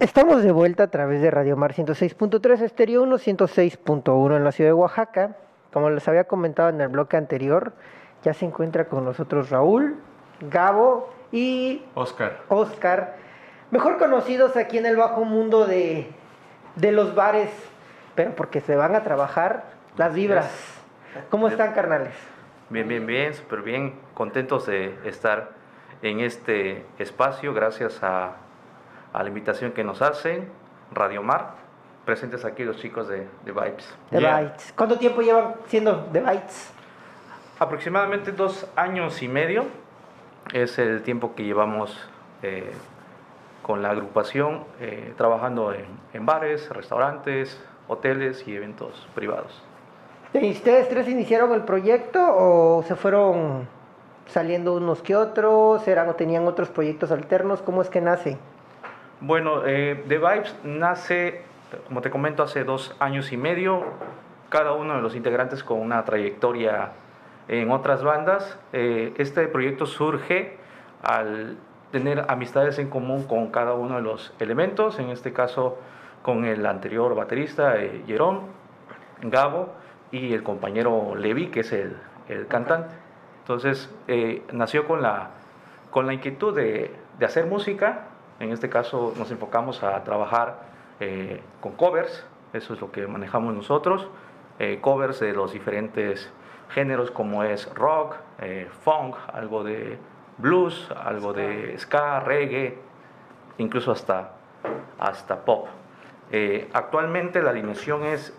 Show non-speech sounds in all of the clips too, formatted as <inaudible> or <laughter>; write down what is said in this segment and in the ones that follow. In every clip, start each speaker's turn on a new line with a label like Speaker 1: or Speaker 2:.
Speaker 1: Estamos de vuelta a través de Radio Mar 106.3 Estéreo 1, 106.1 en la ciudad de Oaxaca. Como les había comentado en el bloque anterior, ya se encuentra con nosotros Raúl, Gabo y
Speaker 2: Oscar.
Speaker 1: Oscar, mejor conocidos aquí en el bajo mundo de, de los bares, pero porque se van a trabajar las vibras. ¿Cómo están, carnales?
Speaker 2: Bien, bien, bien, súper bien. Contentos de estar en este espacio gracias a, a la invitación que nos hacen, Radio Mar. Presentes aquí los chicos de, de Vibes.
Speaker 1: The
Speaker 2: Yeah.
Speaker 1: Bites. ¿Cuánto tiempo llevan siendo The Bites?
Speaker 2: Aproximadamente dos años y medio es el tiempo que llevamos eh, con la agrupación eh, trabajando en, en bares, restaurantes, hoteles y eventos privados.
Speaker 1: ¿Y ustedes tres iniciaron el proyecto o se fueron saliendo unos que otros? ¿Eran o tenían otros proyectos alternos? ¿Cómo es que nace?
Speaker 2: Bueno, eh, The Vibes nace, como te comento, hace dos años y medio. Cada uno de los integrantes con una trayectoria en otras bandas. Eh, este proyecto surge al tener amistades en común con cada uno de los elementos. En este caso, con el anterior baterista, eh, Jerón, Gabo y el compañero Levi, que es el, el cantante. Entonces, eh, nació con la, con la inquietud de, de hacer música. En este caso nos enfocamos a trabajar eh, con covers, eso es lo que manejamos nosotros, eh, covers de los diferentes géneros como es rock, eh, funk, algo de blues, algo de ska, reggae, incluso hasta, hasta pop. Actualmente la alineación es,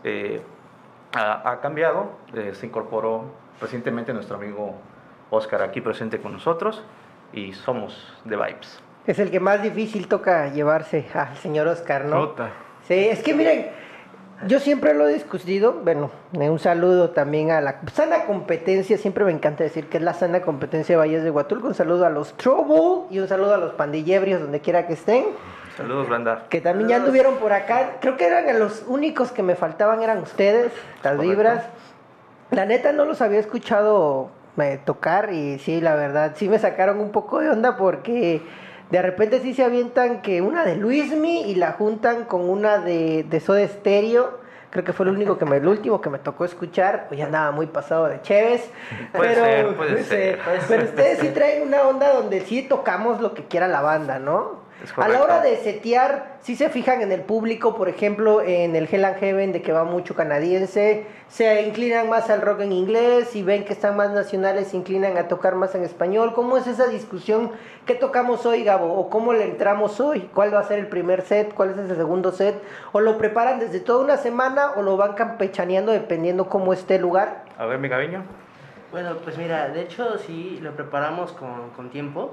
Speaker 2: ha, ha cambiado, se incorporó recientemente nuestro amigo Oscar aquí presente con nosotros y somos The Vibes.
Speaker 1: Es el que más difícil toca llevarse al señor Oscar, ¿no?
Speaker 2: Puta.
Speaker 1: Sí, es que miren, yo siempre lo he discutido, bueno, un saludo también a la sana competencia, siempre me encanta decir que es la sana competencia de Valles de Huatulco, un saludo a los Trouble y un saludo a los pandillebrios donde quiera que estén,
Speaker 2: Saludos, Branda.
Speaker 1: que también ya anduvieron por acá, creo que eran los únicos que me faltaban, eran ustedes, las
Speaker 2: Correcto.
Speaker 1: vibras. La neta no los había escuchado eh, tocar y sí, la verdad, sí me sacaron un poco de onda porque de repente sí se avientan que una de Luismi y la juntan con una de, de Soda Stereo. Creo que fue el único que me, el último que me tocó escuchar, pues ya andaba muy pasado de Chévez. <laughs>
Speaker 2: Puede
Speaker 1: pero,
Speaker 2: ser, puede ser.
Speaker 1: Pero ustedes sí traen una onda donde sí tocamos lo que quiera la banda, ¿no? A la hora de setear, si se fijan en el público, por ejemplo, en el Hell and Heaven, de que va mucho canadiense, se inclinan más al rock en inglés, y ven que están más nacionales, se inclinan a tocar más en español. ¿Cómo es esa discusión? ¿Qué tocamos hoy, Gabo? ¿O cómo le entramos hoy? ¿Cuál va a ser el primer set? ¿Cuál es el segundo set? ¿O lo preparan desde toda una semana o lo van campechaneando dependiendo cómo esté el lugar?
Speaker 2: A ver, mi gaviño.
Speaker 3: Bueno, pues mira, de hecho sí lo preparamos con, con tiempo,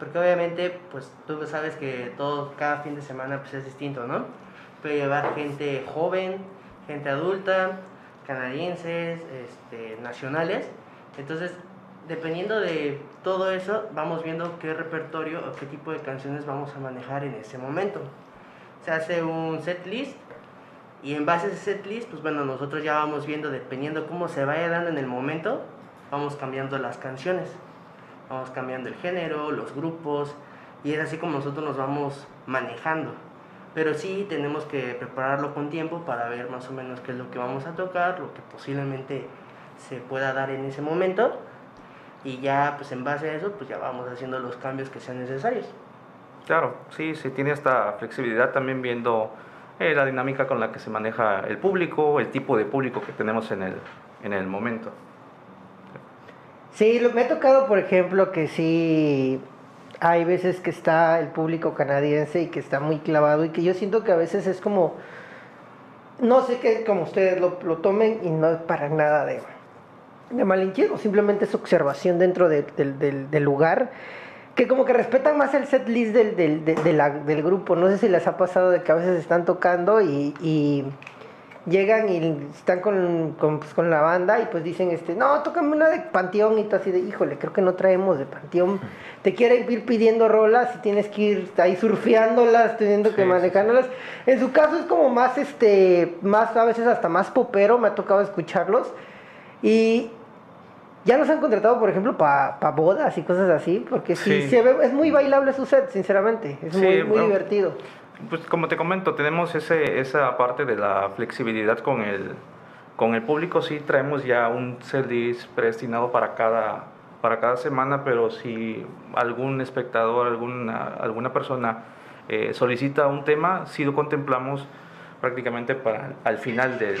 Speaker 3: porque obviamente pues tú sabes que todo, cada fin de semana pues es distinto, ¿no? Puede llevar gente joven, gente adulta, canadienses, este, nacionales, entonces dependiendo de todo eso vamos viendo qué repertorio o qué tipo de canciones vamos a manejar en ese momento. Se hace un set list y en base a ese setlist, pues bueno, nosotros ya vamos viendo, dependiendo cómo se vaya dando en el momento, vamos cambiando las canciones. Vamos cambiando el género, los grupos, y es así como nosotros nos vamos manejando. Pero sí tenemos que prepararlo con tiempo para ver más o menos qué es lo que vamos a tocar, lo que posiblemente se pueda dar en ese momento. Y ya, pues en base a eso, pues ya vamos haciendo los cambios que sean necesarios.
Speaker 2: Claro, sí, se tiene esta flexibilidad también viendo eh, la dinámica con la que se maneja el público, el tipo de público que tenemos en el, en el momento.
Speaker 1: Sí, lo- me ha tocado, por ejemplo, que sí hay veces que está el público canadiense y que está muy clavado y que yo siento que a veces es como, no sé qué, como ustedes lo, lo tomen y no es para nada de, de simplemente es observación dentro de- del- del- lugar. que como que respetan más el set list del, del, del grupo. No sé si les ha pasado de que a veces están tocando y llegan y están con, con, pues, con la banda y pues dicen, este, no, tócame una de Panteón y tú así de, híjole, creo que no traemos de Panteón. Te quieren ir pidiendo rolas y tienes que ir ahí surfeándolas, teniendo que
Speaker 2: Sí, sí,
Speaker 1: manejándolas. En su caso es como más, este, más, a veces hasta más popero, me ha tocado escucharlos. Y ya los han contratado, por ejemplo, para bodas y cosas así, porque sí,
Speaker 2: Sí.
Speaker 1: se ve, es muy bailable su set, sinceramente. Es
Speaker 2: Sí,
Speaker 1: muy, muy
Speaker 2: bueno.
Speaker 1: divertido.
Speaker 2: Pues como te comento, tenemos ese, esa parte de la flexibilidad con el, con el público. Sí, traemos ya un set list predestinado para cada, para cada semana, pero si algún espectador, alguna, alguna persona eh, solicita un tema, sí lo contemplamos prácticamente para al final del,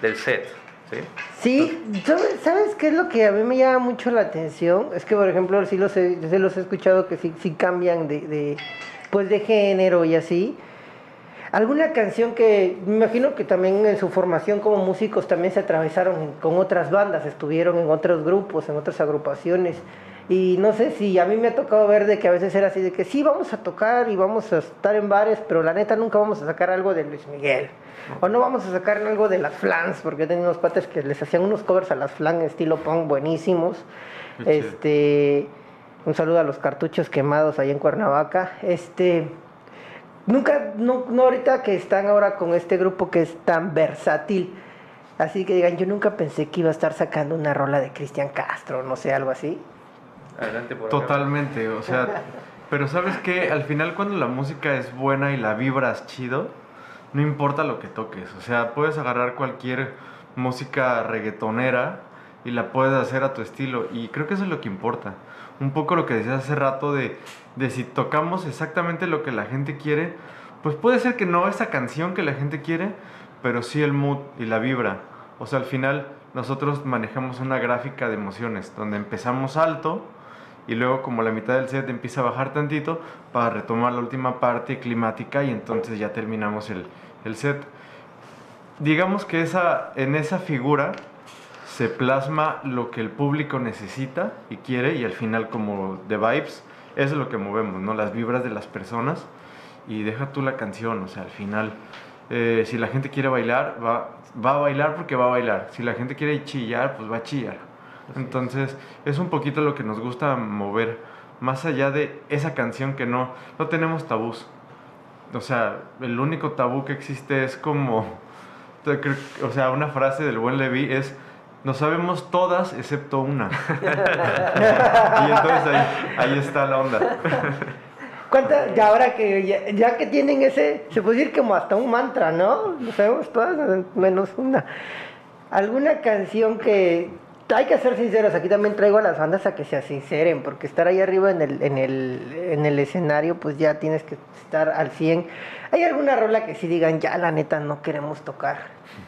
Speaker 2: del, set. ¿sí?
Speaker 1: Sí, ¿sabes, ¿sabes qué es lo que a mí me llama mucho la atención? Es que, por ejemplo, sí los he, los he escuchado que sí, sí cambian de, pues de género y así. Alguna canción que me imagino que también en su formación como músicos también se atravesaron con otras bandas, estuvieron en otros grupos, en otras agrupaciones. Y no sé si a mí me ha tocado ver de que a veces era así de que sí, vamos a tocar y vamos a estar en bares, pero la neta nunca vamos a sacar algo de Luis Miguel. O no vamos a sacar algo de las flans, porque tenía unos cuates que les hacían unos covers a las flans estilo punk buenísimos. Este, un saludo a los cartuchos quemados ahí en Cuernavaca. Este, nunca, no, no ahorita que están ahora con este grupo que es tan versátil. Así que digan, yo nunca pensé que iba a estar sacando una rola de Cristian Castro, no sé, algo así.
Speaker 2: Adelante por acá.
Speaker 4: Totalmente, o sea, <laughs> pero sabes que al final cuando la música es buena y la vibras chido, no importa lo que toques, o sea, puedes agarrar cualquier música reggaetonera y la puedes hacer a tu estilo y creo que eso es lo que importa. Un poco lo que decías hace rato de, de si tocamos exactamente lo que la gente quiere, pues puede ser que no esa canción que la gente quiere, pero sí el mood y la vibra. O sea, al final nosotros manejamos una gráfica de emociones donde empezamos alto y luego como la mitad del set empieza a bajar tantito para retomar la última parte climática y entonces ya terminamos el, el set. Digamos que esa, en esa figura se plasma lo que el público necesita y quiere y al final como de vibes, eso es lo que movemos, ¿no? Las vibras de las personas y deja tú la canción, o sea, al final, eh, si la gente quiere bailar, va, va a bailar porque va a bailar. Si la gente quiere chillar, pues va a chillar. Entonces, es un poquito lo que nos gusta mover, más allá de esa canción que no, no tenemos tabús. O sea, el único tabú que existe es como, <laughs> o sea, una frase del buen Levi es, no sabemos todas excepto una. <laughs> y entonces ahí, ahí está la onda.
Speaker 1: ¿Cuánta, ya ahora que ya, ya que tienen ese, se puede decir como hasta un mantra, ¿no? Lo sabemos todas, menos una. ¿Alguna canción que hay que ser sinceros? Aquí también traigo a las bandas a que se sinceren, porque estar ahí arriba en el, en el, en el escenario, pues ya tienes que estar al 100. ¿Hay alguna rola que sí digan, ya la neta no queremos tocar?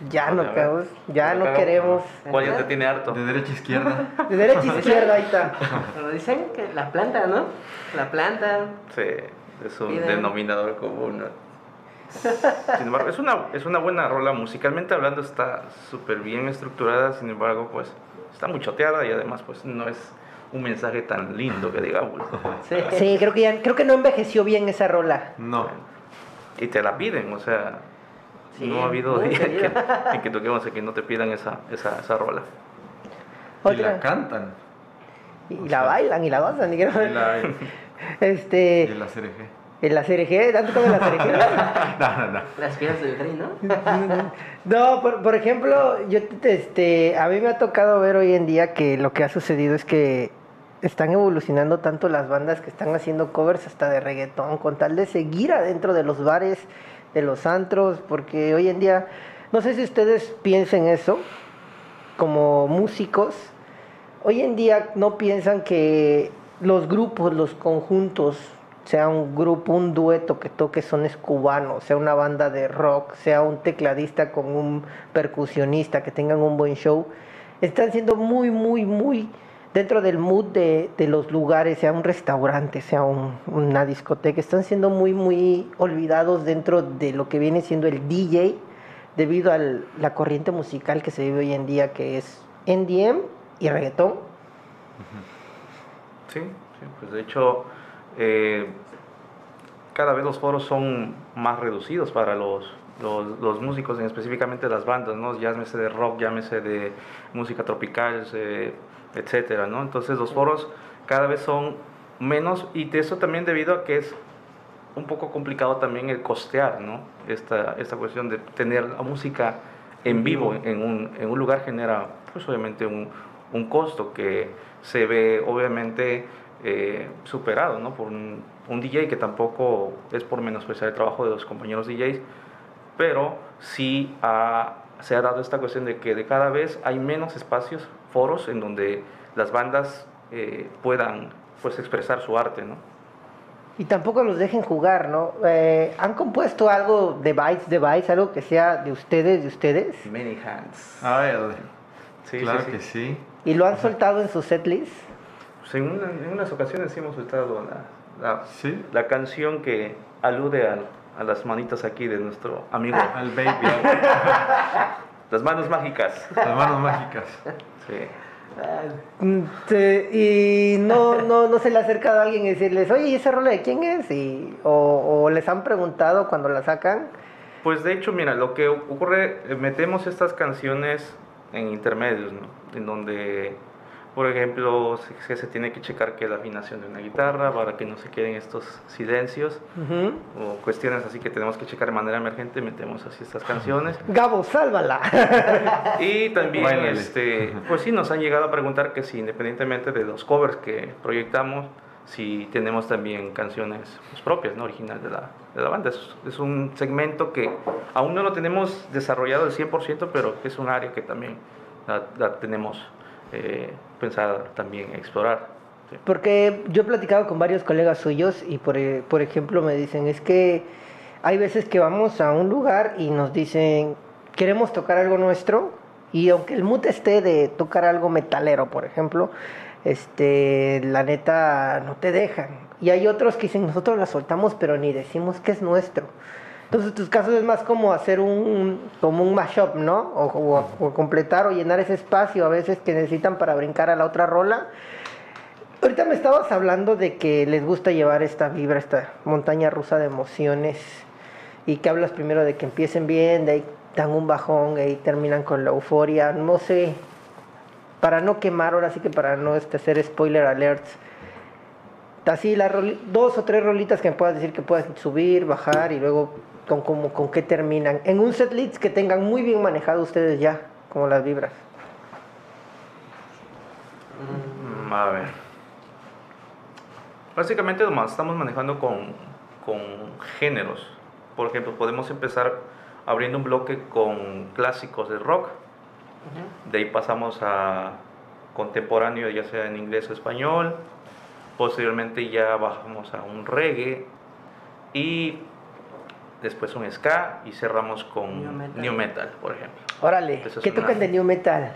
Speaker 1: Ya no
Speaker 2: ver,
Speaker 1: queremos, ya no queremos.
Speaker 2: ¿Cuál ya te tiene harto?
Speaker 4: De derecha a izquierda. <laughs>
Speaker 1: De derecha a izquierda, ahí está.
Speaker 3: Pero dicen que la planta, ¿no? La planta.
Speaker 2: Sí, es un
Speaker 3: Piden-
Speaker 2: denominador común. ¿no? Sin embargo, es una, es una buena rola. Musicalmente hablando está súper bien estructurada, sin embargo, pues está muy choteada y además pues no es un mensaje tan lindo que digamos.
Speaker 3: Sí. <laughs>
Speaker 1: Sí, creo que, ya, creo que no envejeció bien esa rola.
Speaker 4: No.
Speaker 2: Y te la piden, o sea,
Speaker 3: Sí,
Speaker 2: no ha habido día <laughs> en que, en que toquemos aquí no te pidan esa, esa, esa rola.
Speaker 4: Y la cantan.
Speaker 1: Y la bailan y la gozan. y que no-
Speaker 4: Y la, <laughs>
Speaker 1: Este,
Speaker 4: y la CRG.
Speaker 1: En la CRG, ¿tanto como en la CRG? <laughs>
Speaker 4: No, no, no.
Speaker 3: Las piedras del tren, ¿no? <laughs>
Speaker 1: No, por, por ejemplo, yo este, a mí me ha tocado ver hoy en día que lo que ha sucedido es que están evolucionando tanto las bandas que están haciendo covers hasta de reggaetón con tal de seguir adentro de los bares, de los antros, porque hoy en día, no sé si ustedes piensen eso como músicos, hoy en día no piensan que los grupos, los conjuntos, sea un grupo, un dueto que toque sones cubanos, sea una banda de rock, sea un tecladista con un percusionista, que tengan un buen show, están siendo muy, muy, muy dentro del mood de, de los lugares, sea un restaurante, sea un- una discoteca, están siendo muy, muy olvidados dentro de lo que viene siendo el DJ, debido a la corriente musical que se vive hoy en día, que es NDM y reggaetón.
Speaker 2: Sí, Sí, pues de hecho, eh, cada vez los foros son más reducidos para los, los, los músicos, en específicamente las bandas, ¿no? Llámese de rock, llámese de música tropical, eh, etcétera, ¿no? Entonces los foros cada vez son menos y de eso también debido a que es un poco complicado también el costear, ¿no? Esta, esta cuestión de tener la música en vivo en un, en un lugar genera, pues obviamente, un, un costo que se ve obviamente eh, superado, ¿no? Por un, un DJ que tampoco es por menospreciar el trabajo de los compañeros DJs, pero sí ha- se ha dado esta cuestión de que de cada vez hay menos espacios, foros, en donde las bandas eh, puedan pues expresar su arte, ¿no?
Speaker 1: Y tampoco los dejen jugar, ¿no? Eh, ¿Han compuesto algo de Bytes, de Bytes, algo que sea de ustedes, de ustedes?
Speaker 2: Many hands.
Speaker 4: A ver,
Speaker 2: Sí,
Speaker 4: claro
Speaker 2: sí, sí.
Speaker 4: que sí.
Speaker 1: ¿Y lo han soltado en su setlist?
Speaker 2: Pues en, una- en unas ocasiones sí hemos usado la, la,
Speaker 4: Sí.
Speaker 2: la canción que alude al- a las manitas aquí de nuestro amigo. <laughs>
Speaker 4: Al baby. <laughs>
Speaker 2: Las manos mágicas.
Speaker 4: Las manos mágicas.
Speaker 2: Sí.
Speaker 1: Mm, te- y no, no, no se le ha acercado a alguien y decirles, oye, ¿y esa rola de quién es? Y, o, o les han preguntado cuando la sacan.
Speaker 2: Pues de hecho, mira, lo que ocurre, eh, metemos estas canciones en intermedios, ¿no? En donde, por ejemplo, se, se- tiene que checar que la afinación de una guitarra para que no se queden estos silencios o cuestiones así que tenemos que checar de manera emergente, metemos así estas canciones.
Speaker 1: Gabo, sálvala. <laughs>
Speaker 2: Y también, este, pues sí, nos han llegado a preguntar que si independientemente de los covers que proyectamos, si tenemos también canciones pues, propias, ¿no? Original de la, de la banda. Es, es un segmento que aún no lo tenemos desarrollado al 100%, pero que es un área que también la, la tenemos eh, pensada también explorar. sí.
Speaker 1: Porque yo he platicado con varios colegas suyos y por, e- por ejemplo me dicen, es que hay veces que vamos a un lugar y nos dicen, queremos tocar algo nuestro y aunque el mood esté de tocar algo metalero, por ejemplo, este, la neta no te dejan. Y hay otros que dicen, nosotros la soltamos pero ni decimos que es nuestro. Entonces, en tus casos es más como hacer un, como un mashup, ¿no? O, o- completar o llenar ese espacio a veces que necesitan para brincar a la otra rola. Ahorita me estabas hablando de que les gusta llevar esta vibra, esta montaña rusa de emociones y que hablas primero de que empiecen bien, de ahí dan un bajón, de ahí terminan con la euforia, no sé, para no quemar, ahora sí que para no este, hacer spoiler alerts, así las dos o tres rolitas que me puedas decir que puedes subir, bajar y luego con, como, con qué terminan, en un setlist que tengan muy bien manejado ustedes ya, como las vibras.
Speaker 2: Mm, A ver. Básicamente nomás estamos manejando con, con géneros. Por ejemplo, podemos empezar abriendo un bloque con clásicos de rock. De ahí pasamos a contemporáneo, ya sea en inglés o español. Posteriormente ya bajamos a un reggae. Y después un ska. Y cerramos con
Speaker 3: New metal.
Speaker 2: new metal, por ejemplo.
Speaker 1: Órale, ¿qué
Speaker 2: una-
Speaker 1: tocan de new metal?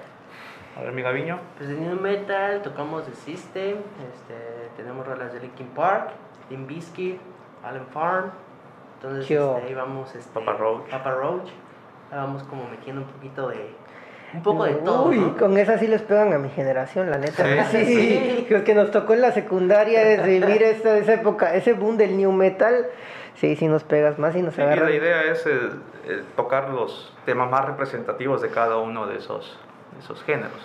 Speaker 2: A ver, mi Gaviño.
Speaker 3: Pues de New Metal tocamos The System, este, tenemos rolas de Linkin Park, Limp Bizkit, Allen Farm. Entonces este, ahí vamos este,
Speaker 2: Papa Roach.
Speaker 3: Papa Roach. Ahí vamos como metiendo un poquito de un poco de todo.
Speaker 1: Uy,
Speaker 3: ¿no?
Speaker 1: con esas sí les pegan a mi generación, la neta.
Speaker 4: Sí.
Speaker 1: Sí, los que nos tocó en la secundaria es vivir esa, esa época, ese boom del new metal. Sí, sí nos pegas más y nos
Speaker 2: Sí, y
Speaker 1: agarran.
Speaker 2: la idea es eh, eh, tocar los temas más representativos de cada uno de esos, esos géneros.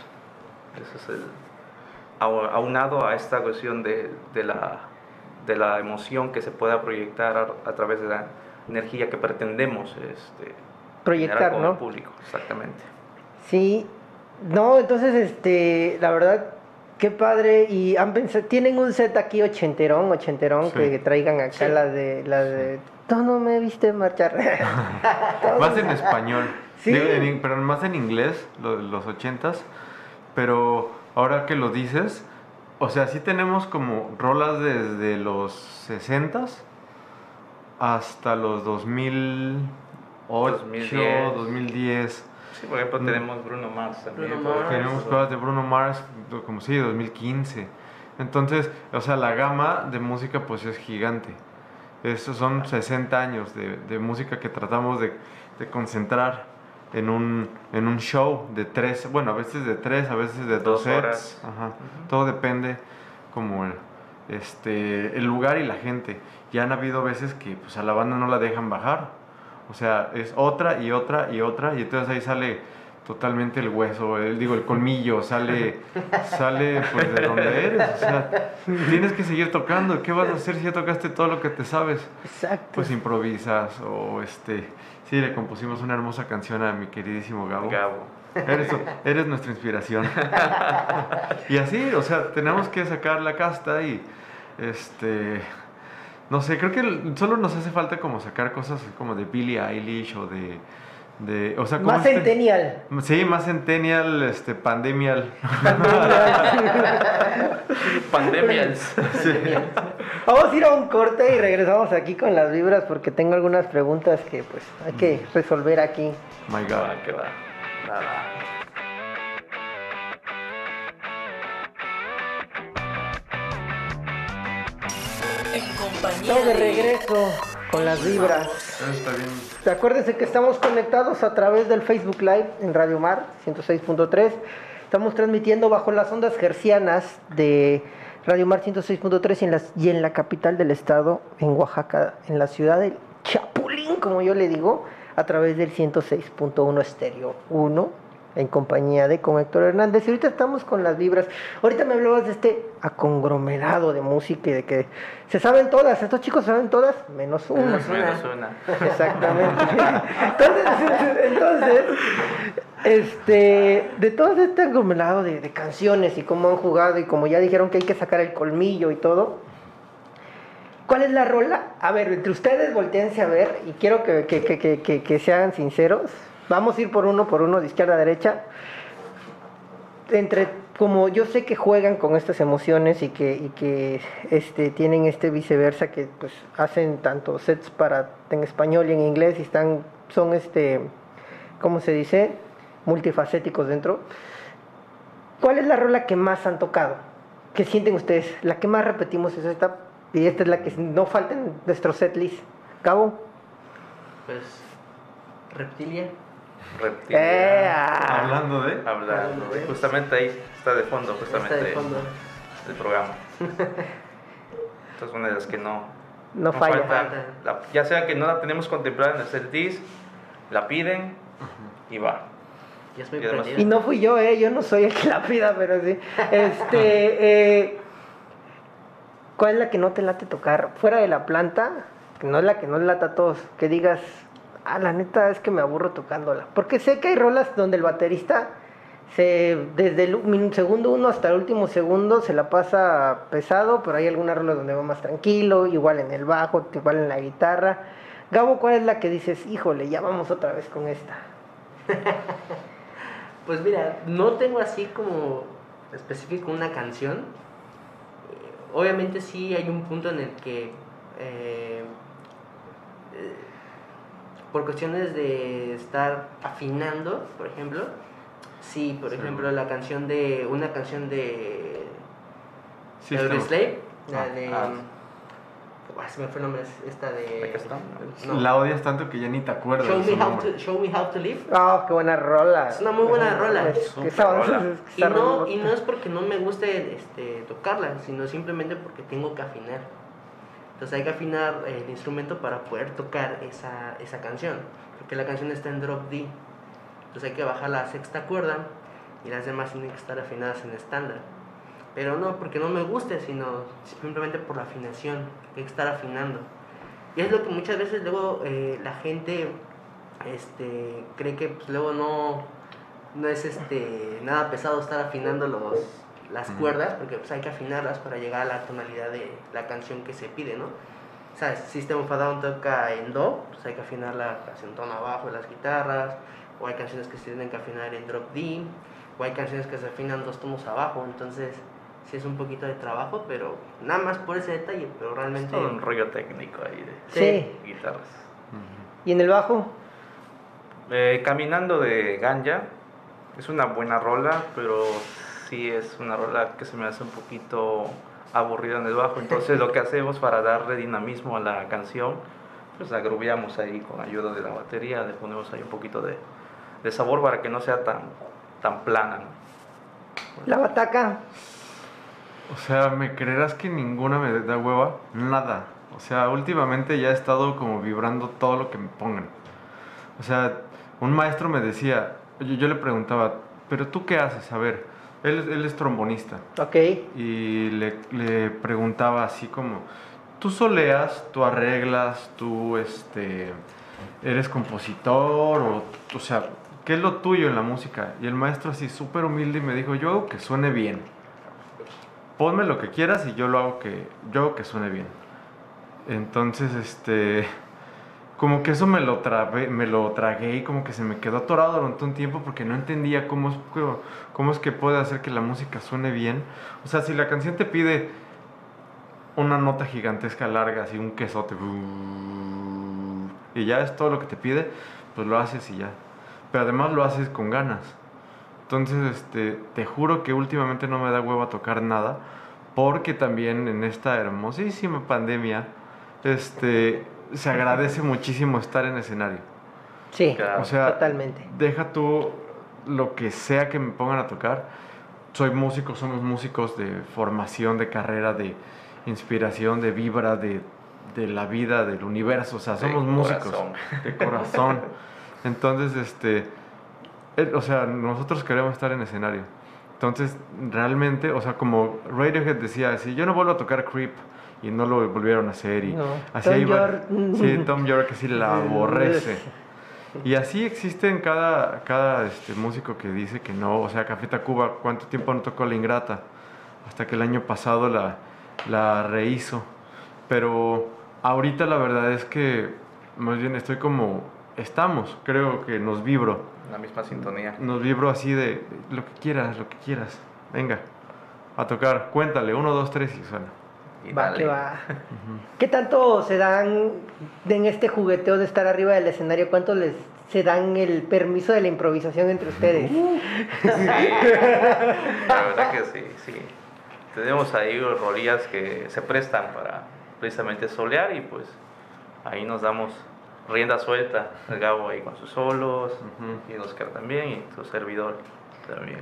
Speaker 2: Ese es el au- aunado a esta cuestión de, de la, de la emoción que se pueda proyectar a, a través de la energía que pretendemos este,
Speaker 1: Proyectar,
Speaker 2: con
Speaker 1: ¿no?
Speaker 2: el público. Exactamente.
Speaker 1: Sí, no, entonces, este, la verdad, qué padre. Y han pensado, tienen un set aquí ochenterón, ochenterón,
Speaker 4: Sí.
Speaker 1: que traigan acá
Speaker 3: Sí.
Speaker 1: la de, la de, no, no me viste marchar. <laughs>
Speaker 4: Más en español.
Speaker 1: Sí.
Speaker 4: Digo, en in- pero más en inglés, lo- los ochentas. Pero ahora que lo dices, o sea, sí tenemos como rolas desde los sesentas hasta los 2008,
Speaker 2: 2010.
Speaker 4: 2010.
Speaker 2: Sí, por ejemplo,
Speaker 4: Mm.
Speaker 2: tenemos Bruno Mars también.
Speaker 3: Bruno Mars.
Speaker 4: Tenemos cosas de Bruno Mars, como sí, 2015. Entonces, o sea, la gama de música pues es gigante. Estos son 60 años de, de música que tratamos de, de concentrar en un, en un show de tres, bueno, a veces de tres, a veces de dos,
Speaker 2: Dos
Speaker 4: sets.
Speaker 2: horas.
Speaker 4: Ajá. Todo depende como el, este, el lugar y la gente. Y han habido veces que pues, a la banda no la dejan bajar. O sea, es otra y otra y otra, y entonces ahí sale totalmente el hueso, el, digo, el colmillo, sale, sale pues de donde eres. O sea, tienes que seguir tocando. ¿Qué vas a hacer si ya tocaste todo lo que te sabes?
Speaker 1: Exacto.
Speaker 4: Pues improvisas o este... Sí, le compusimos una hermosa canción a mi queridísimo Gabo.
Speaker 2: Gabo.
Speaker 4: Eres, eres nuestra inspiración. y así, o sea, tenemos que sacar la casta y este no sé, creo que solo nos hace falta como sacar cosas como de Billie Eilish o de de o sea, como
Speaker 1: Más
Speaker 4: este-
Speaker 1: centennial.
Speaker 4: Sí, más centennial, este pandemial. <laughs>
Speaker 2: Pandemias.
Speaker 1: Vamos a ir a un corte y regresamos aquí con las vibras porque tengo algunas preguntas que pues hay que resolver aquí.
Speaker 4: My god.
Speaker 2: Ah, que va. Nada.
Speaker 5: En compañía
Speaker 1: de regreso con las vibras.
Speaker 4: Está bien.
Speaker 1: Acuérdense que estamos conectados a través del Facebook Live en Radio Mar 106.3. Estamos transmitiendo bajo las ondas gercianas de Radio Mar 106.3 y en, las- y en la capital del estado, en Oaxaca, en la ciudad del Chapulín, como yo le digo, a través del 106.1 Estéreo 1 en compañía de con Héctor Hernández. Y ahorita estamos con las vibras. Ahorita me hablabas de este aconglomerado de música y de que se saben todas. Estos chicos saben todas, menos una.
Speaker 2: Menos una.
Speaker 1: Exactamente. <laughs> Entonces, entonces, este, de todo este aglomerado de, de canciones y cómo han jugado y como ya dijeron que hay que sacar el colmillo y todo, ¿cuál es la rola? A ver, entre ustedes volteense a ver y quiero que, que, que, que, que- que sean sinceros. Vamos a ir por uno por uno, de izquierda a derecha. Entre, como yo sé que juegan con estas emociones y que, y que este, tienen este viceversa, que pues hacen tanto sets para en español y en inglés y están, son este, ¿cómo se dice? Multifacéticos dentro. ¿Cuál es la rola que más han tocado? ¿Qué sienten ustedes? La que más repetimos es esta y esta es la que no falta en nuestro setlist. Cabo.
Speaker 3: Pues, Reptilia.
Speaker 2: Reptilia.
Speaker 1: Eh, ah.
Speaker 4: Hablando de
Speaker 2: Hablando. de- Justamente ahí está de fondo, justamente
Speaker 3: Está de fondo.
Speaker 2: el programa. <laughs> Esta es una de las que no,
Speaker 1: No falla.
Speaker 2: falta. La- ya sea que no la tenemos contemplada en el set la piden y va.
Speaker 3: Ya es muy
Speaker 2: Y además-.
Speaker 1: Y no fui yo, ¿eh? Yo no soy el que la pida, pero sí. Este, <laughs> eh, ¿cuál es la que no te late tocar? Fuera de la planta, que no es la que no lata a todos, que digas, ah, la neta es que me aburro tocándola. Porque sé que hay rolas donde el baterista se, desde el segundo uno hasta el último segundo se la pasa pesado, pero hay algunas rolas donde va más tranquilo, igual en el bajo, igual en la guitarra. Gabo, ¿cuál es la que dices, híjole, ya vamos otra vez con esta? <laughs>
Speaker 3: Pues mira, no tengo así como específico una canción. Eh, Obviamente sí hay un punto en el que eh, eh, por cuestiones de estar afinando, por ejemplo, sí, por
Speaker 4: Sí.
Speaker 3: ejemplo la canción de una canción de Audioslave, la
Speaker 4: Ah,
Speaker 3: de
Speaker 2: ah.
Speaker 3: ah, se me fue el nombre, es esta de no.
Speaker 4: La odias tanto que ya ni te acuerdas.
Speaker 3: Show
Speaker 4: de
Speaker 3: me,
Speaker 4: su
Speaker 3: how
Speaker 4: nombre.
Speaker 3: to, show me how to live.
Speaker 1: Ah, qué buena rola.
Speaker 3: Es una muy buena rola.
Speaker 1: Es que esa-
Speaker 2: rola.
Speaker 1: es que
Speaker 3: Y no, y no es porque no me guste este, tocarla, sino simplemente porque tengo que afinar. Entonces hay que afinar el instrumento para poder tocar esa, esa canción, porque la canción está en drop D. Entonces hay que bajar la sexta cuerda y las demás tienen que estar afinadas en estándar. Pero no porque no me guste, sino simplemente por la afinación, hay que estar afinando. Y es lo que muchas veces luego eh, la gente este, cree que pues, luego no, no es este, nada pesado estar afinando los, las
Speaker 4: Ujú.
Speaker 3: cuerdas, porque pues, hay que afinarlas para llegar a la tonalidad de la canción que se pide, ¿no? O sea, si System of a Down toca en Do, pues hay que afinarla casi en tono abajo de las guitarras, o hay canciones que se tienen que afinar en Drop D, o hay canciones que se afinan dos tonos abajo, entonces sí es un poquito de trabajo, pero nada más por ese detalle, pero
Speaker 2: Es
Speaker 3: realmente...
Speaker 2: todo un rollo técnico ahí de
Speaker 1: Sí.
Speaker 2: guitarras.
Speaker 1: ¿Y en el bajo?
Speaker 2: Eh, Caminando de Ganja es una buena rola, pero sí es una rola que se me hace un poquito aburrida en el bajo. <laughs> Entonces lo que hacemos para darle dinamismo a la canción, pues la grubeamos ahí con ayuda de la batería, le ponemos ahí un poquito de, de sabor para que no sea tan, tan plana. ¿no?
Speaker 1: La bataca.
Speaker 4: O sea, ¿me creerás que ninguna me da hueva? Nada. O sea, últimamente ya he estado como vibrando todo lo que me pongan. O sea, un maestro me decía, yo, yo le preguntaba, ¿pero tú qué haces? A ver, él, es- él es trombonista.
Speaker 1: Ok.
Speaker 4: Y le, le preguntaba así como, tú soleas, tú arreglas, tú este, eres compositor, o, o sea, ¿qué es lo tuyo en la música? Y el maestro así súper humilde me dijo, yo hago que suene bien. Ponme lo que quieras y yo lo hago que, yo hago que suene bien. Entonces, este, como que eso me lo, trabé- me lo tragué y como que se me quedó atorado durante un tiempo porque no entendía cómo es, cómo es que puede hacer que la música suene bien. O sea, si la canción te pide una nota gigantesca larga, así un quesote, y ya es todo lo que te pide, pues lo haces y ya. Pero además lo haces con ganas. Entonces, este, te juro que últimamente no me da huevo a tocar nada, porque también en esta hermosísima pandemia, este, se agradece muchísimo estar en escenario.
Speaker 1: Sí,
Speaker 2: Claro.
Speaker 4: O sea,
Speaker 1: totalmente.
Speaker 4: deja tú lo que sea que me pongan a tocar. Soy músico, somos músicos de formación, de carrera, de inspiración, de vibra, de, de la vida, del universo. O sea,
Speaker 2: De
Speaker 4: somos músicos
Speaker 2: corazón.
Speaker 4: de corazón. Entonces, este, o sea, nosotros queremos estar en escenario. Entonces, realmente, o sea, como Radiohead decía, si yo no vuelvo a tocar Creep y no lo volvieron a hacer y
Speaker 1: No.
Speaker 4: así
Speaker 1: Tom
Speaker 4: va-
Speaker 1: York.
Speaker 4: sí, Tom York que sí la <laughs> aborrece. Y así existen cada, cada este, músico que dice que no. O sea, Café Tacuba, ¿cuánto tiempo no tocó La Ingrata? Hasta que el año pasado la, la rehizo. Pero ahorita la verdad es que más bien estoy como... Estamos, creo que nos vibro.
Speaker 2: La misma sintonía.
Speaker 4: Nos vibro así de lo que quieras, lo que quieras. Venga, a tocar. Cuéntale, uno, dos, tres y suena.
Speaker 2: Y
Speaker 1: Va
Speaker 2: dale.
Speaker 1: que va. <laughs> ¿Qué tanto se dan en este jugueteo de estar arriba del escenario? ¿Cuánto les se dan el permiso de la improvisación entre ustedes? <laughs>
Speaker 2: Sí, la verdad que sí, sí. Tenemos ahí rolillas que se prestan para precisamente solear y pues ahí nos damos rienda suelta. El Gabo ahí con sus solos
Speaker 4: Ujú.
Speaker 2: y Oscar también y tu servidor también.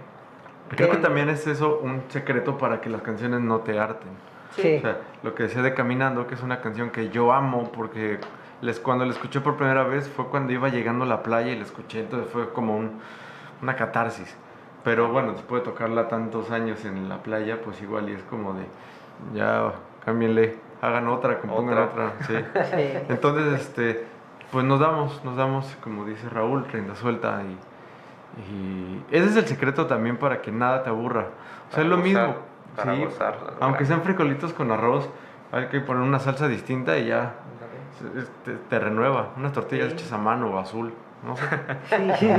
Speaker 4: Creo que también es eso un secreto para que las canciones no te harten.
Speaker 1: Sí.
Speaker 4: O sea, lo que decía de Caminando, que es una canción que yo amo porque les, cuando la escuché por primera vez fue cuando iba llegando a la playa y la escuché, entonces fue como un- una catarsis. Pero bueno, después de tocarla tantos años en la playa, pues igual y es como de, ya, cámbienle, hagan otra, compongan
Speaker 2: Otra.
Speaker 4: otra. sí. <laughs>
Speaker 1: Sí.
Speaker 4: Entonces, este, pues nos damos, nos damos, como dice Raúl, rienda suelta y, y ese es el secreto también para que nada te aburra. O sea,
Speaker 2: Para
Speaker 4: es lo
Speaker 2: gozar,
Speaker 4: mismo.
Speaker 2: Para
Speaker 4: sí,
Speaker 2: gozar,
Speaker 4: aunque sean frijolitos con arroz, hay que poner una salsa distinta y ya te, te renueva. Unas tortillas
Speaker 1: Sí.
Speaker 4: hechas a mano o azul, no sé.
Speaker 1: Sí.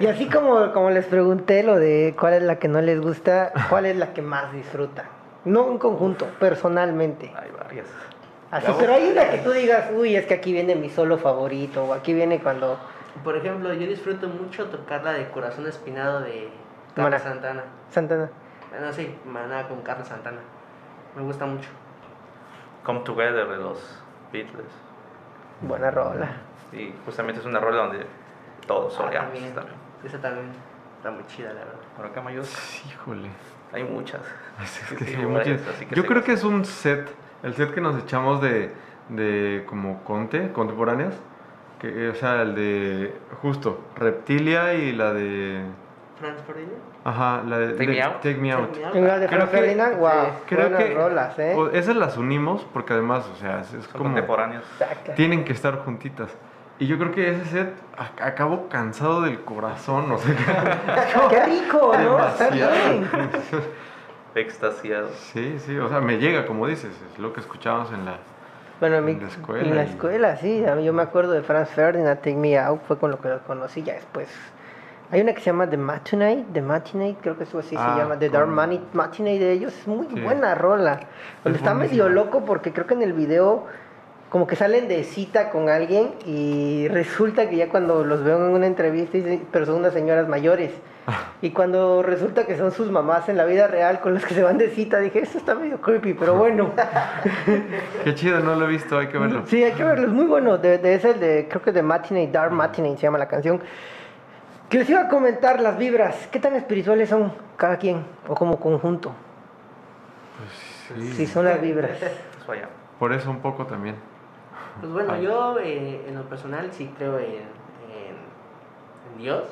Speaker 1: Y así como, como les pregunté lo de cuál es la que no les gusta, cuál es la que más disfruta. No en conjunto, personalmente.
Speaker 2: Hay varias.
Speaker 1: Así, pero hay una que tú digas, uy, es que aquí viene mi solo favorito, o aquí viene cuando...
Speaker 3: Por ejemplo, yo disfruto mucho tocar la de Corazón Espinado de. Carlos Santana.
Speaker 1: Santana.
Speaker 3: Bueno, sí, Maná con Carlos Santana. Me gusta mucho.
Speaker 2: Come Together de los Beatles.
Speaker 1: Buena rola.
Speaker 2: Y justamente es una rola donde todos
Speaker 3: Ah,
Speaker 2: soleamos
Speaker 3: también.
Speaker 2: también.
Speaker 3: Esa también está muy chida, la verdad.
Speaker 2: Por acá mayos
Speaker 4: Híjole.
Speaker 2: hay muchas. <laughs>
Speaker 4: Es
Speaker 2: Sí,
Speaker 4: que
Speaker 2: sí,
Speaker 4: sí, hay
Speaker 2: varias,
Speaker 4: muchas.
Speaker 2: así que
Speaker 4: Yo
Speaker 2: sí.
Speaker 4: creo que es un set, el set que nos echamos de, de como conte, contemporáneas. Que, o sea, el de justo Reptilia y la de.
Speaker 3: ¿Franz Ferdinand?
Speaker 4: Ajá, la de
Speaker 2: Take Me
Speaker 4: de-
Speaker 2: Out.
Speaker 4: Take Me Out.
Speaker 3: Take Me Out.
Speaker 1: En la de
Speaker 4: que-
Speaker 1: Ferdinand, wow,
Speaker 4: Creo que
Speaker 1: rolas, ¿eh?
Speaker 4: o- esas las unimos porque además, o sea, es, es
Speaker 2: Son
Speaker 4: como
Speaker 2: contemporáneos.
Speaker 4: Tienen que estar juntitas. Y yo creo que ese set acabo cansado del corazón, o sea, <laughs>
Speaker 1: ¡Qué rico, ¿no? Está bien. <laughs>
Speaker 2: Extasiados.
Speaker 4: Sí, sí, o sea, me llega, como dices, es lo que escuchábamos en la
Speaker 1: Bueno, en, mi-
Speaker 4: En la escuela
Speaker 1: en la
Speaker 4: y-
Speaker 1: escuela, sí. a mí- Yo me acuerdo de Franz Ferdinand, Take Me Out, fue con lo que lo conocí ya después. Hay una que se llama The Matinee, The Matinee, creo que eso así
Speaker 4: Ah,
Speaker 1: se llama, The Dark Mani- Matinee de ellos, es muy
Speaker 4: Sí.
Speaker 1: buena rola. Donde está medio loco porque creo que en el video como que salen de cita con alguien y resulta que ya cuando los veo en una entrevista, dicen, pero son unas señoras mayores. <laughs> Y cuando resulta que son sus mamás en la vida real con las que se van de cita, dije, esto está medio creepy, pero bueno. <laughs>
Speaker 4: Qué chido, no lo he visto, hay que verlo.
Speaker 1: Sí, hay que verlo, es muy bueno. De, de ese, de, creo que de Matinee, Dark Matinee se llama la canción. Que les iba a comentar las vibras, ¿qué tan espirituales son cada quien o como conjunto?
Speaker 4: Pues
Speaker 1: Sí, son las vibras. <laughs>
Speaker 2: Allá.
Speaker 4: Por eso un poco también.
Speaker 3: Pues bueno,
Speaker 4: Ah.
Speaker 3: yo eh, en lo personal sí creo en, en- en Dios,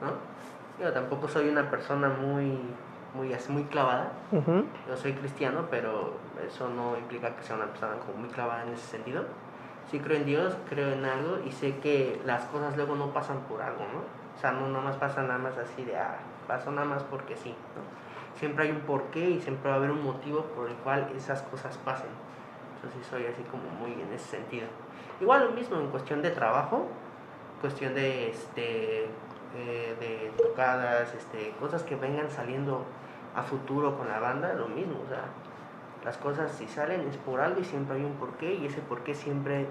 Speaker 3: ¿no? Yo tampoco soy una persona muy, muy, muy clavada. Yo soy cristiano, pero eso no implica que sea una persona como muy clavada en ese sentido. Sí creo en Dios, creo en algo y sé que las cosas luego no pasan por algo, ¿no? O sea, no nada más pasa nada más así de, ah, pasó nada más porque sí, ¿no? Siempre hay un porqué y siempre va a haber un motivo por el cual esas cosas pasen. Sí soy así como muy en ese sentido. Igual lo mismo en cuestión de trabajo, cuestión de, este, eh, de tocadas, este, cosas que vengan saliendo a futuro con la banda, lo mismo, o sea, las cosas si salen es por algo y siempre hay un porqué y ese porqué siempre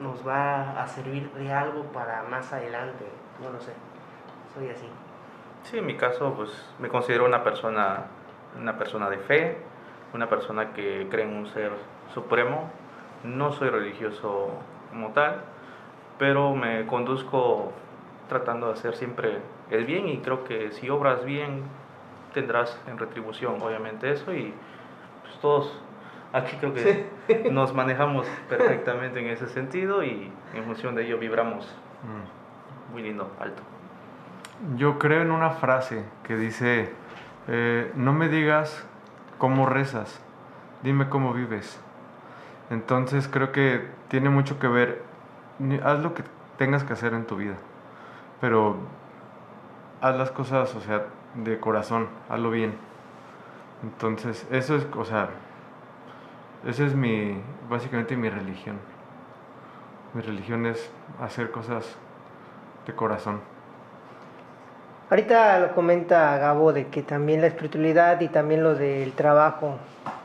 Speaker 3: nos va a servir de algo para más adelante, no lo sé, soy así.
Speaker 2: Sí, en mi caso, pues me considero una persona, una persona de fe, una persona que cree en un ser supremo. No soy religioso como tal, pero me conduzco tratando de hacer siempre el bien y creo que si obras bien tendrás en retribución, obviamente eso y pues todos aquí creo que <laughs> nos manejamos perfectamente en ese sentido y en función de ello vibramos
Speaker 4: Mm.
Speaker 2: muy lindo, alto.
Speaker 4: Yo creo en una frase que dice, eh, no me digas cómo rezas, dime cómo vives. Entonces creo que tiene mucho que ver, haz lo que tengas que hacer en tu vida, pero haz las cosas, o sea, de corazón, hazlo bien. Entonces, eso es, o sea, es mi, básicamente mi religión. Mi religión es hacer cosas de corazón.
Speaker 1: Ahorita lo comenta Gabo de que también la espiritualidad y también lo del trabajo.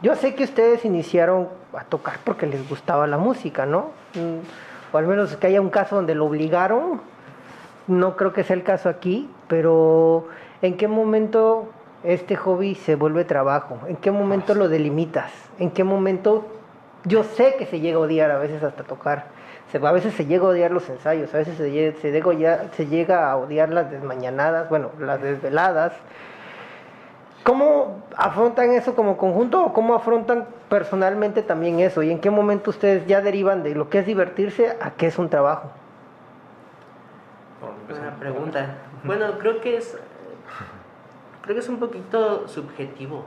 Speaker 1: Yo sé que ustedes iniciaron a tocar porque les gustaba la música, ¿no? Mm, O al menos que haya un caso donde lo obligaron. No creo que sea el caso aquí, pero ¿en qué momento este hobby se vuelve trabajo? ¿En qué momento lo delimitas? ¿En qué momento yo sé que se llega a odiar a veces hasta tocar? Se- a veces se llega a odiar los ensayos, a veces se llega, se llega, ya- se llega a odiar las desmañanadas, bueno, las desveladas. ¿Cómo afrontan eso como conjunto o cómo afrontan personalmente también eso? ¿Y en qué momento ustedes ya derivan de lo que es divertirse a que es un trabajo?
Speaker 3: Buena pregunta. Bueno, creo que es. Creo que es un poquito subjetivo.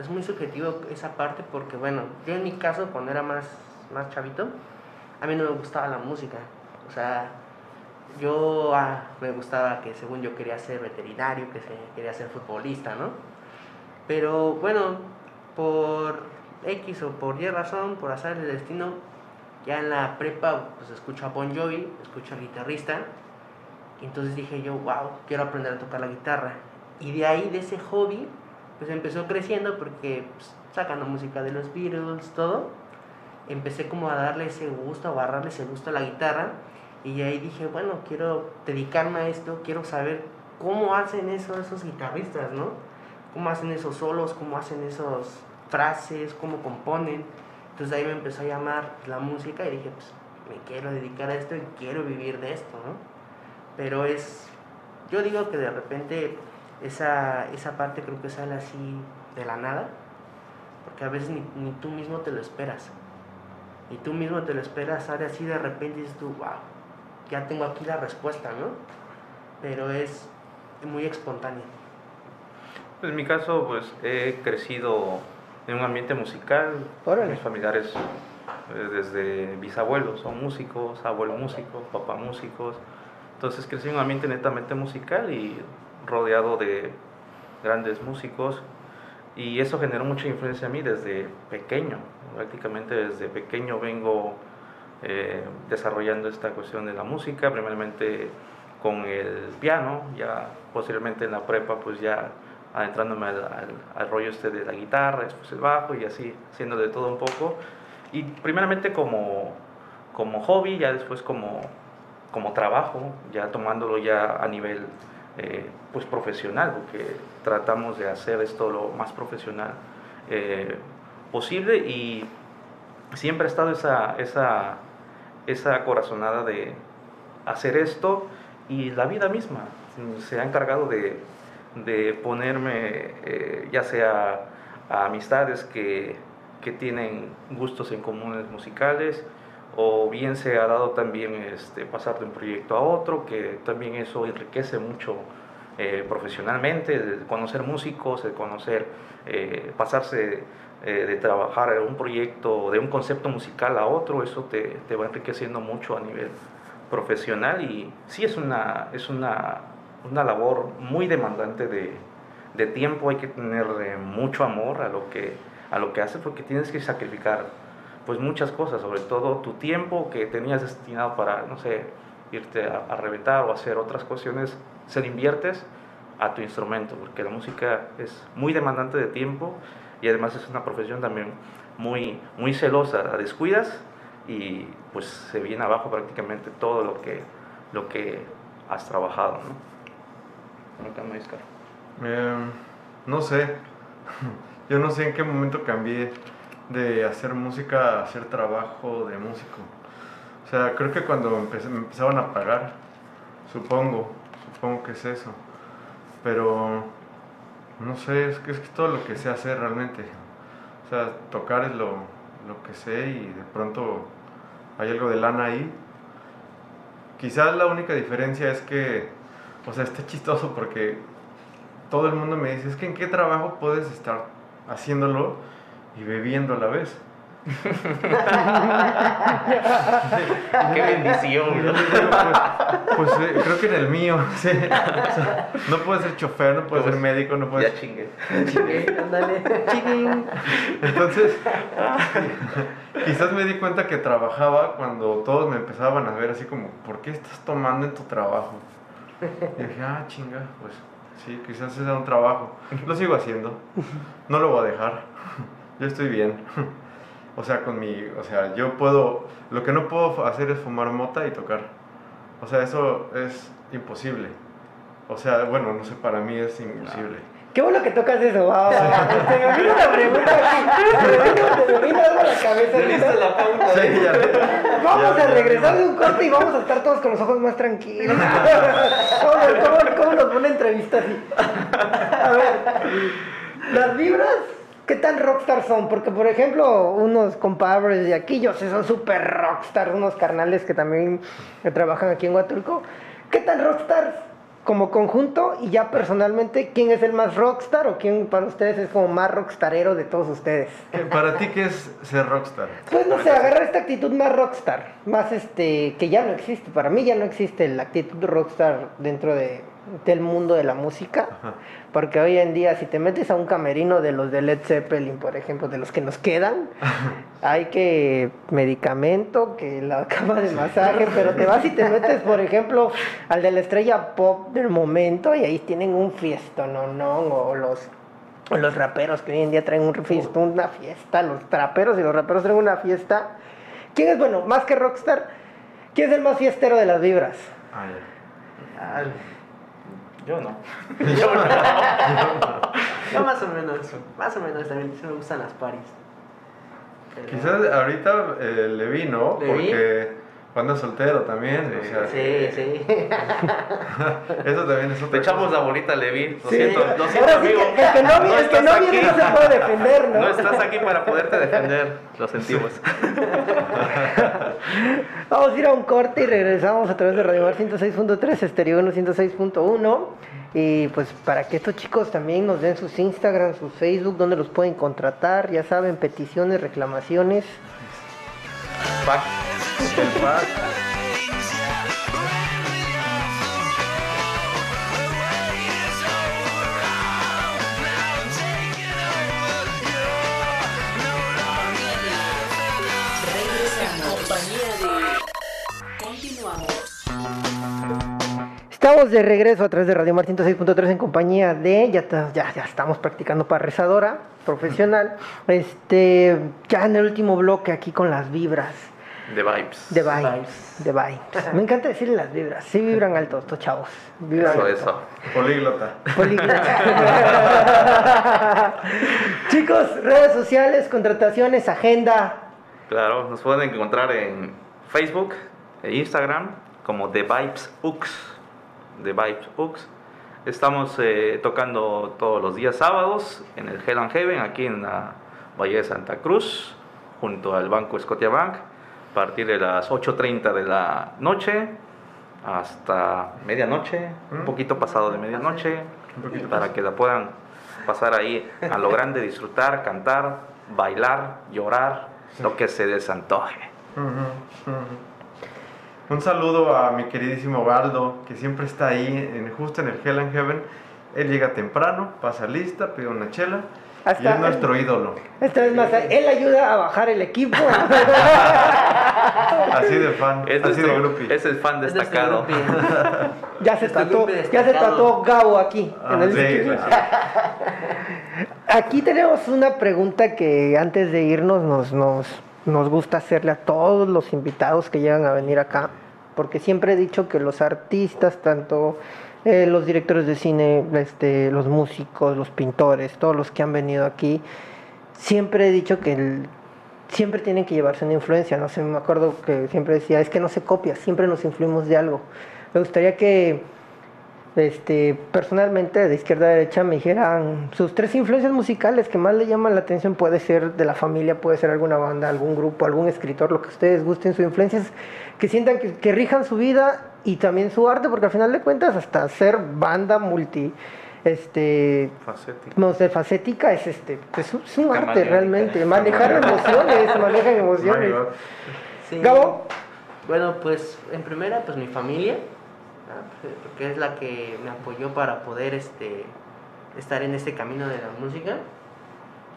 Speaker 3: Es muy subjetivo esa parte porque, bueno, yo en mi caso, cuando era más, más chavito, a mí no me gustaba la música. O sea, yo ah, me gustaba que según yo quería ser veterinario, que quería ser futbolista, ¿no? Pero bueno, por X o por Y razón, por azar del destino, ya en la prepa pues escucho a Bon Jovi, escucho al guitarrista, y entonces dije yo, wow, quiero aprender a tocar la guitarra. Y de ahí, de ese hobby, pues empezó creciendo porque pues, sacando música de los Beatles, todo, empecé como a darle ese gusto, a agarrarle ese gusto a la guitarra. Y ahí dije, bueno, quiero dedicarme a esto, quiero saber cómo hacen eso esos guitarristas, ¿no? Cómo hacen esos solos, cómo hacen esas frases, cómo componen. Entonces ahí me empezó a llamar la música y dije, pues me quiero dedicar a esto y quiero vivir de esto, ¿no? Pero es, yo digo que de repente esa, esa parte creo que sale así de la nada, porque a veces ni, ni tú mismo te lo esperas. Y tú mismo te lo esperas, sale así de repente y dices tú, wow, ya tengo aquí la respuesta, ¿no? Pero es muy espontáneo.
Speaker 2: Pues en mi caso, pues he crecido en un ambiente musical.
Speaker 1: Órale.
Speaker 2: Mis familiares, eh, desde bisabuelos, son músicos, abuelo músico, papá músicos. Entonces crecí en un ambiente netamente musical y rodeado de grandes músicos. Y eso generó mucha influencia a mí desde pequeño. Prácticamente desde pequeño vengo eh, desarrollando esta cuestión de la música, primeramente con el piano, ya posteriormente en la prepa pues ya adentrándome al, rollo este de la guitarra, después el bajo y así haciendo de todo un poco. Y primeramente como, como hobby, ya después como, como trabajo, ya tomándolo ya a nivel eh, pues profesional, porque tratamos de hacer esto lo más profesional eh, posible y siempre ha estado esa, esa, esa corazonada de hacer esto y la vida misma. Se ha encargado de, de ponerme eh, ya sea a amistades que, que tienen gustos en comunes musicales o bien se ha dado también este, pasar de un proyecto a otro, que también eso enriquece mucho eh, profesionalmente, de conocer músicos, de conocer, eh, pasarse eh, de trabajar en un proyecto, de un concepto musical a otro, eso te, te, va enriqueciendo mucho a nivel profesional y sí es una, es una, una labor muy demandante de, de tiempo, hay que tener mucho amor a lo que, a lo que haces porque tienes que sacrificar pues muchas cosas, sobre todo tu tiempo que tenías destinado para, no sé, irte a, a reventar o hacer otras cuestiones, se inviertes a tu instrumento, porque la música es muy demandante de tiempo y además es una profesión también muy, muy celosa, la descuidas y pues se viene abajo prácticamente todo lo que, lo que has trabajado, ¿no? ¿Cómo
Speaker 4: eh, no sé, <laughs> yo no sé en qué momento cambié de hacer música hacer trabajo de músico. O sea, creo que cuando me empezaban a pagar, supongo, supongo que es eso. Pero no sé, es que es todo lo que sé hacer realmente. O sea, tocar es lo, lo que sé y de pronto hay algo de lana ahí. Quizás la única diferencia es que, o sea, está chistoso porque todo el mundo me dice, es que en qué trabajo puedes estar haciéndolo y bebiendo a la vez. <laughs>
Speaker 2: Qué bendición.
Speaker 4: Pues, pues eh, creo que en el mío, <laughs> sí. O sea, no puedes ser chofer, no puedes
Speaker 2: Pues,
Speaker 4: ser médico, no puedes...
Speaker 2: Ya chingue.
Speaker 3: Ándale. Chiquín.
Speaker 4: Entonces, <laughs> quizás me di cuenta que trabajaba cuando todos me empezaban a ver así como, ¿por qué estás tomando en tu trabajo? Y dije, ah, chinga, pues sí, quizás ese era un trabajo. Lo sigo haciendo, no lo voy a dejar, yo estoy bien. <laughs> O sea, con mi, o sea, yo puedo, lo que no puedo hacer es fumar mota y tocar. O sea, eso es imposible. O sea, bueno, no sé, para mí es imposible.
Speaker 1: Qué bueno que tocas eso, wow. Se me vino una pregunta aquí. Se me vino, algo a la cabeza.
Speaker 2: la pauta.
Speaker 4: Sí, ya.
Speaker 1: Vamos
Speaker 4: Ya,
Speaker 1: a regresar
Speaker 4: ya.
Speaker 1: de un corte y vamos a estar todos con los ojos más tranquilos. <laughs> ¿Cómo, cómo, cómo nos pone entrevista así? A ver, las vibras, ¿qué tan rockstar son? Porque, por ejemplo, unos compadres de aquí, yo sé, son súper rockstar, unos carnales que también trabajan aquí en Huatulco. ¿Qué tan rockstar como conjunto y ya personalmente, quién es el más rockstar o quién para ustedes es como más rockstarero de todos ustedes?
Speaker 4: ¿Qué- Para ti, ¿qué es ser rockstar?
Speaker 1: Pues no sé, agarrar esta actitud más rockstar, más este, que ya no existe, para mí ya no existe la actitud rockstar dentro de, del mundo de la música, porque hoy en día si te metes a un camerino de los de Led Zeppelin, por ejemplo, de los que nos quedan, hay que medicamento, que la cama de masaje, pero te vas y te metes, por ejemplo, al de la estrella pop del momento y ahí tienen un fiestón, no, no, o los o los raperos que hoy en día traen un fiesta, una fiesta, los traperos y los raperos traen una fiesta. ¿Quién es bueno, más que rockstar? ¿Quién es el más fiestero de las vibras?
Speaker 4: Ah, ya.
Speaker 3: Ah,
Speaker 2: Yo no. <laughs>
Speaker 3: Yo <laughs> más o menos, más o menos también sí me gustan las paris. Pero-
Speaker 4: Quizás ahorita eh, le vi, ¿no?
Speaker 3: Le vi.
Speaker 4: Porque cuando soltero también, o sea,
Speaker 3: Sí, sí. <laughs>
Speaker 4: eso también es otra
Speaker 2: Te echamos la bolita, Levi. Lo
Speaker 1: Sí.
Speaker 2: siento, lo siento,
Speaker 1: sí
Speaker 2: amigo.
Speaker 1: que el que no, vi- el que
Speaker 2: estás
Speaker 1: no viene no
Speaker 2: aquí.
Speaker 1: se puede defender, ¿no? <laughs>
Speaker 2: No estás aquí para poderte defender. Lo sentimos. <laughs>
Speaker 1: Vamos a ir a un corte y regresamos a través de Radio Mar 106.3, Estéreo 1 106.1. Y pues para que estos chicos también nos den sus Instagram, sus Facebook, donde los pueden contratar, ya saben, peticiones, reclamaciones.
Speaker 2: Pac.
Speaker 4: El pack.
Speaker 1: Estamos de regreso a través de Radio Mar 106.3 en compañía de, ya, ya, ya estamos practicando para rezadora profesional. Este, ya en el último bloque aquí con las vibras.
Speaker 2: The Vibes.
Speaker 1: De vibes. De vibes. Me encanta decirle las vibras. Sí vibran alto estos chavos. Vibran
Speaker 2: Eso,
Speaker 1: alto.
Speaker 2: eso.
Speaker 4: Políglota.
Speaker 1: Políglota. <laughs> Chicos, redes sociales, contrataciones, agenda.
Speaker 2: Claro, nos pueden encontrar en Facebook e Instagram como The Vibes Ux. The Vibes Ux. Estamos eh, tocando todos los días sábados en el Hell and Heaven, aquí en la Valle de Santa Cruz, junto al Banco Scotiabank, a partir de las 8.30 de la noche hasta medianoche, un
Speaker 4: Mm.
Speaker 2: poquito pasado de medianoche, para que la puedan pasar ahí a lo grande, disfrutar, cantar, bailar, llorar, lo que se les antoje.
Speaker 4: Ujú, ujú. Un saludo a mi queridísimo Baldo, que siempre está ahí, en, justo en el Hell and Heaven. Él llega temprano, pasa lista, pide una chela y es nuestro ídolo.
Speaker 1: Esta vez más, él ayuda a bajar el equipo. <laughs>
Speaker 4: Así de fan,
Speaker 2: Es,
Speaker 4: así de groupie.
Speaker 2: es el fan destacado. <laughs>
Speaker 1: ya se
Speaker 3: grupo
Speaker 1: ya se Gabo aquí.
Speaker 4: Ah,
Speaker 1: en el
Speaker 4: sí, sí. <laughs>
Speaker 1: Aquí tenemos una pregunta que antes de irnos nos, nos, nos gusta hacerle a todos los invitados que llegan a venir acá, porque siempre he dicho que los artistas, tanto eh, los directores de cine, este, los músicos, los pintores, todos los que han venido aquí, siempre he dicho que siempre tienen que llevarse una influencia, no sé, me acuerdo que siempre decía, es que no se copia, siempre nos influimos de algo. Me gustaría que este, personalmente, de izquierda a derecha, me dijeran sus tres influencias musicales que más le llaman la atención. Puede ser de la familia, puede ser alguna banda, algún grupo, algún escritor, lo que ustedes gusten, sus influencias, que sientan que, que rijan su vida y también su arte, porque al final de cuentas, hasta ser banda multi, este, multifacética es este, pues, es un arte realmente. Manejar emociones, manejan <laughs> emociones.
Speaker 3: Sí.
Speaker 1: Gabo.
Speaker 3: Bueno, pues en primera, pues mi familia, porque es la que me apoyó para poder este, estar en este camino de la música.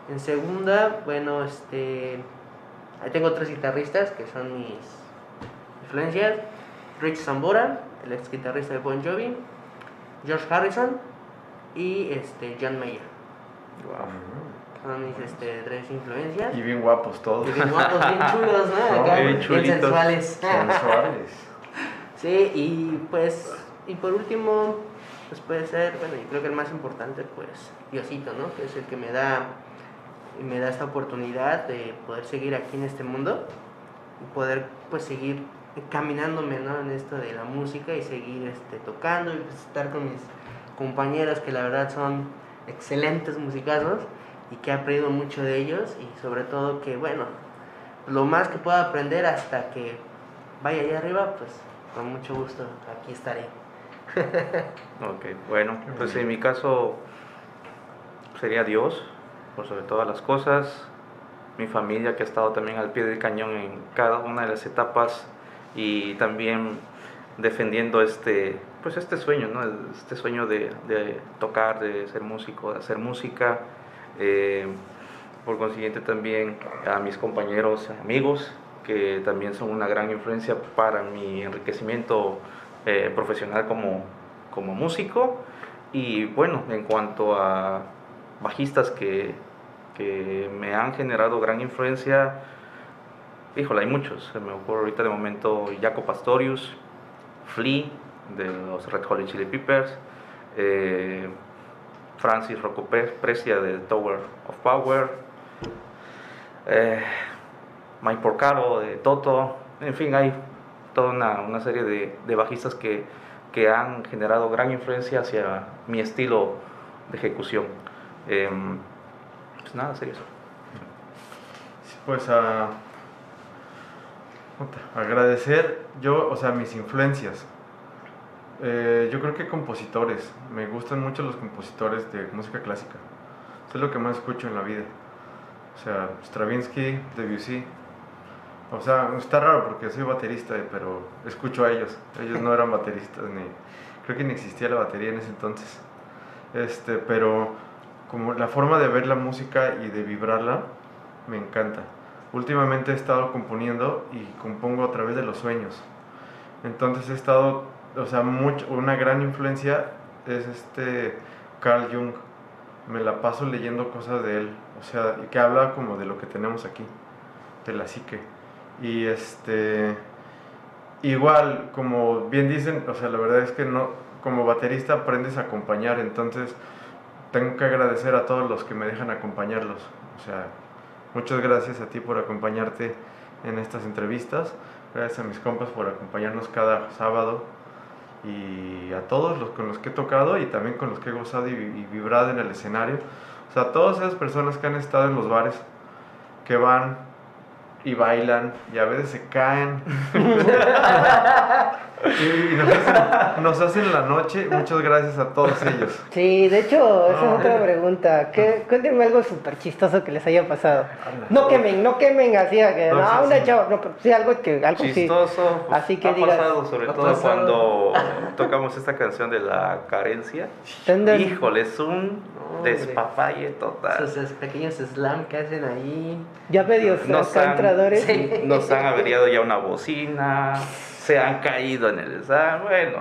Speaker 3: En segunda, bueno, este, ahí tengo tres guitarristas que son mis influencias. Rich Zambora, el ex guitarrista de Bon Jovi, George Harrison y este, John Mayer. Son mis este, tres influencias.
Speaker 4: Y bien guapos todos.
Speaker 3: Y bien guapos, bien chulos, ¿no? <laughs>
Speaker 2: Bien
Speaker 3: bien sensuales.
Speaker 4: Sensuales.
Speaker 3: Sí, y pues, y por último, pues puede ser, bueno, y creo que el más importante, pues, Diosito, ¿no? Que es el que me da, me da esta oportunidad de poder seguir aquí en este mundo y poder, pues, seguir caminándome, ¿no? En esto de la música y seguir, este, tocando y pues, estar con mis compañeros que la verdad son excelentes musicazos y que he aprendido mucho de ellos y sobre todo que, bueno, lo más que pueda aprender hasta que vaya allá arriba, pues con mucho gusto aquí estaré. <laughs>
Speaker 2: Ok, bueno, pues en mi caso sería Dios, por sobre todas las cosas, mi familia que ha estado también al pie del cañón en cada una de las etapas y también defendiendo este, pues este sueño, ¿no? Este sueño de, de tocar, de ser músico, de hacer música. eh, por consiguiente también a mis compañeros, amigos, que también son una gran influencia para mi enriquecimiento eh, profesional como, como músico. Y bueno, en cuanto a bajistas que, que me han generado gran influencia, híjole, hay muchos. Se me ocurre ahorita de momento Jaco Pastorius, Flea de los Red Hot Chili Peppers, eh, Francis Rocco Precia de Tower of Power, eh, Mike Porcaro de Toto, en fin, hay toda una, serie de, bajistas que, que han generado gran influencia hacia mi estilo de ejecución. Em, pues nada.
Speaker 4: Sí, Pues a puta, agradecer yo, o sea, mis influencias. Eh, yo creo que compositores. Me gustan mucho los compositores de música clásica. Eso es lo que más escucho en la vida. O sea, Stravinsky, Debussy. O sea, está raro porque soy baterista, eh, pero escucho a ellos. Ellos no eran bateristas ni creo que ni existía la batería en ese entonces. Este, pero como la forma de ver la música y de vibrarla me encanta. Últimamente he estado componiendo y compongo a través de los sueños. Entonces he estado, o sea, mucho, una gran influencia es este Carl Jung. Me la paso leyendo cosas de él, o sea, que habla como de lo que tenemos aquí, de la psique. Y este, igual, como bien dicen, o sea, la verdad es que no, como baterista aprendes a acompañar, entonces tengo que agradecer a todos los que me dejan acompañarlos. O sea, muchas gracias a ti por acompañarte en estas entrevistas. Gracias a mis compas por acompañarnos cada sábado. y a todos los con los que he tocado y también con los que he gozado y, y vibrado en el escenario. O sea, todas esas personas que han estado en los bares, que van y bailan y a veces se caen. <laughs> y nos hacen, nos hacen la noche. Muchas gracias a todos ellos.
Speaker 1: Sí, de hecho, esa es otra pregunta. ¿Qué, cuéntenme algo súper chistoso que les haya pasado. No quemen, no quemen así, a que,
Speaker 4: No,
Speaker 1: no,
Speaker 4: sí,
Speaker 1: una
Speaker 4: sí.
Speaker 1: chava, no, pero sí, algo que, algo sí.
Speaker 2: Chistoso. pues,
Speaker 1: Así que
Speaker 2: ha
Speaker 1: digas,
Speaker 2: pasado sobre
Speaker 3: ha
Speaker 2: todo
Speaker 3: pasado.
Speaker 2: cuando tocamos esta canción de la carencia.
Speaker 1: Tendrán-
Speaker 2: Híjole, es un despapalle total.
Speaker 3: Esos es- pequeños slam que hacen ahí.
Speaker 1: Ya medios
Speaker 2: Nos han,
Speaker 3: Sí.
Speaker 2: nos han averiado ya una bocina, se han caído en el examen, bueno,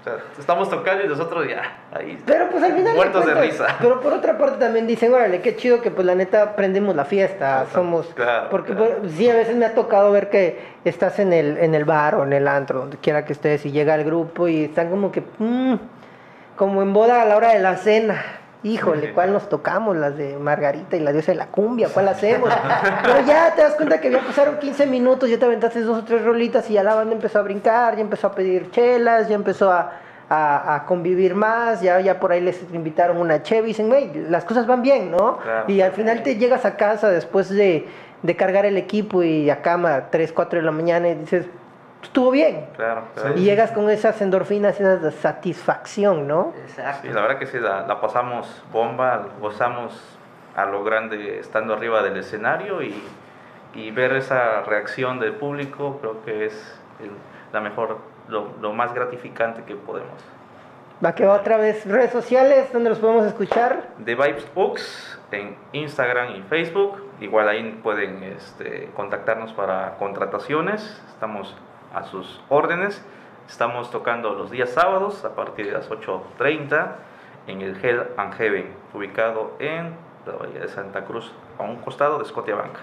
Speaker 2: o sea, estamos tocando y nosotros ya, ahí,
Speaker 1: Pero pues al final.
Speaker 2: muertos de
Speaker 1: cuentas,
Speaker 2: risa.
Speaker 1: Pero por otra parte también dicen, órale, qué chido que pues la neta prendemos la fiesta, somos.
Speaker 2: claro,
Speaker 1: porque
Speaker 2: claro.
Speaker 1: pues, sí, a veces me ha tocado ver que estás en el, en el bar o en el antro, donde quiera que estés, y llega el grupo y están como que. mm, como en boda a la hora de la cena. Híjole. ¿cuál nos tocamos? Las de Margarita y la diosa de la cumbia, ¿cuál hacemos? Pero ya te das cuenta que ya pasaron 15 minutos, ya te aventaste dos o tres rolitas y ya la banda empezó a brincar, ya empezó a pedir chelas, ya empezó a, a- a convivir más, ya, ya por ahí les invitaron una cheve y dicen, güey, las cosas van bien, ¿no?
Speaker 2: Claro.
Speaker 1: Y al final te llegas a casa después de, de cargar el equipo y a cama a 3, 4 de la mañana y dices, estuvo bien.
Speaker 2: Claro, claro.
Speaker 1: Y llegas con esas endorfinas y esa satisfacción, ¿no?
Speaker 3: Exacto.
Speaker 2: Sí, la verdad que sí, la, la pasamos bomba, gozamos a lo grande estando arriba del escenario y, y ver esa reacción del público creo que es el- la mejor, lo, lo más gratificante que podemos.
Speaker 1: Va que va otra vez. Redes sociales, donde los podemos escuchar.
Speaker 2: The Vibes Ux en Instagram y Facebook. Igual ahí pueden este, contactarnos para contrataciones. Estamos a sus órdenes. Estamos tocando los días sábados a partir de las 8.30 en el Hell and Heaven, ubicado en la Bahía de Santa Cruz, a un costado de Scotiabank.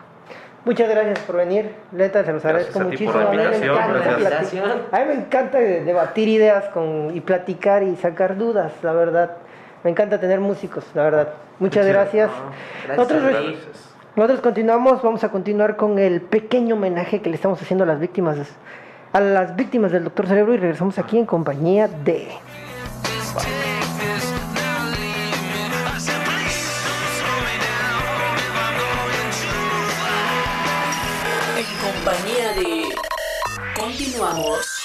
Speaker 1: Muchas gracias por venir. Neta, se los agradezco muchísimo.
Speaker 2: por la
Speaker 1: A mí me
Speaker 2: invitación,
Speaker 1: encanta.
Speaker 3: Invitación.
Speaker 1: A mí me encanta de- debatir ideas con, y platicar y sacar dudas, la verdad. Me encanta tener músicos, la verdad. Muchas
Speaker 4: chido.
Speaker 1: gracias.
Speaker 3: No, gracias
Speaker 1: Nosotros.
Speaker 2: Gracias.
Speaker 1: nosotros continuamos, vamos a continuar con el pequeño homenaje que le estamos haciendo a las víctimas a las víctimas del Doctor Cerebro y regresamos aquí en compañía de
Speaker 5: En compañía de... Continuamos.